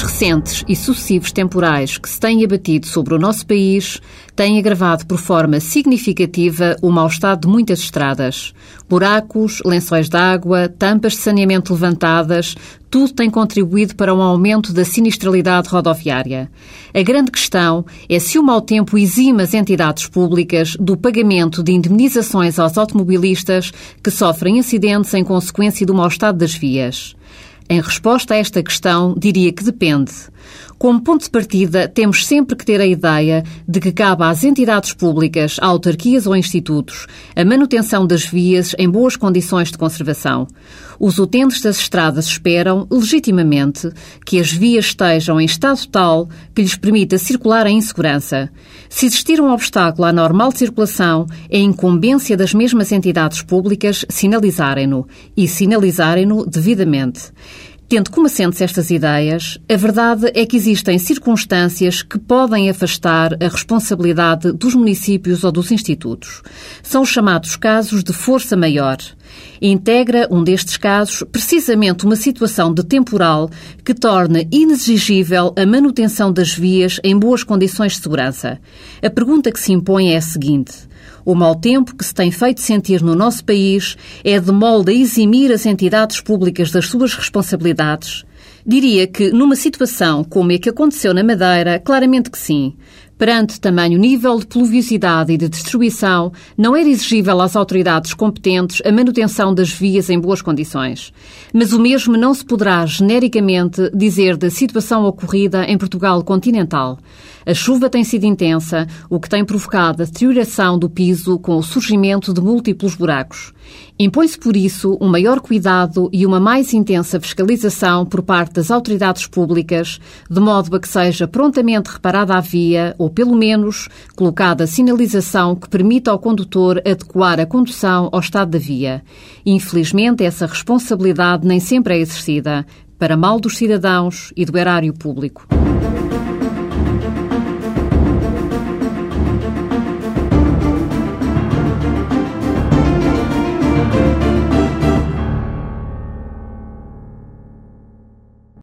recentes e sucessivos temporais que se têm abatido sobre o nosso país têm agravado por forma significativa o mau estado de muitas estradas. Buracos, lençóis de água, tampas de saneamento levantadas, tudo tem contribuído para um aumento da sinistralidade rodoviária. A grande questão é se o mau tempo exime as entidades públicas do pagamento de indemnizações aos automobilistas que sofrem acidentes em consequência do mau estado das vias. Em resposta a esta questão, diria que depende. Como ponto de partida, temos sempre que ter a ideia de que cabe às entidades públicas, a autarquias ou institutos, a manutenção das vias em boas condições de conservação. Os utentes das estradas esperam, legitimamente, que as vias estejam em estado tal que lhes permita circular em segurança. Se existir um obstáculo à normal circulação, é incumbência das mesmas entidades públicas sinalizarem-no e sinalizarem-no devidamente. Tendo como assentes estas ideias, a verdade é que existem circunstâncias que podem afastar a responsabilidade dos municípios ou dos institutos. São os chamados casos de força maior. Integra um destes casos precisamente uma situação de temporal que torna inexigível a manutenção das vias em boas condições de segurança. A pergunta que se impõe é a seguinte: o mau tempo que se tem feito sentir no nosso país é de molde a eximir as entidades públicas das suas responsabilidades? Diria que, numa situação como a que aconteceu na Madeira, claramente que sim. Perante tamanho nível de pluviosidade e de destruição, não era exigível às autoridades competentes a manutenção das vias em boas condições. Mas o mesmo não se poderá genericamente dizer da situação ocorrida em Portugal continental. A chuva tem sido intensa, o que tem provocado a deterioração do piso com o surgimento de múltiplos buracos. Impõe-se, por isso, um maior cuidado e uma mais intensa fiscalização por parte das autoridades públicas, de modo a que seja prontamente reparada a via ou, pelo menos, colocada sinalização que permita ao condutor adequar a condução ao estado da via. Infelizmente, essa responsabilidade nem sempre é exercida, para mal dos cidadãos e do erário público.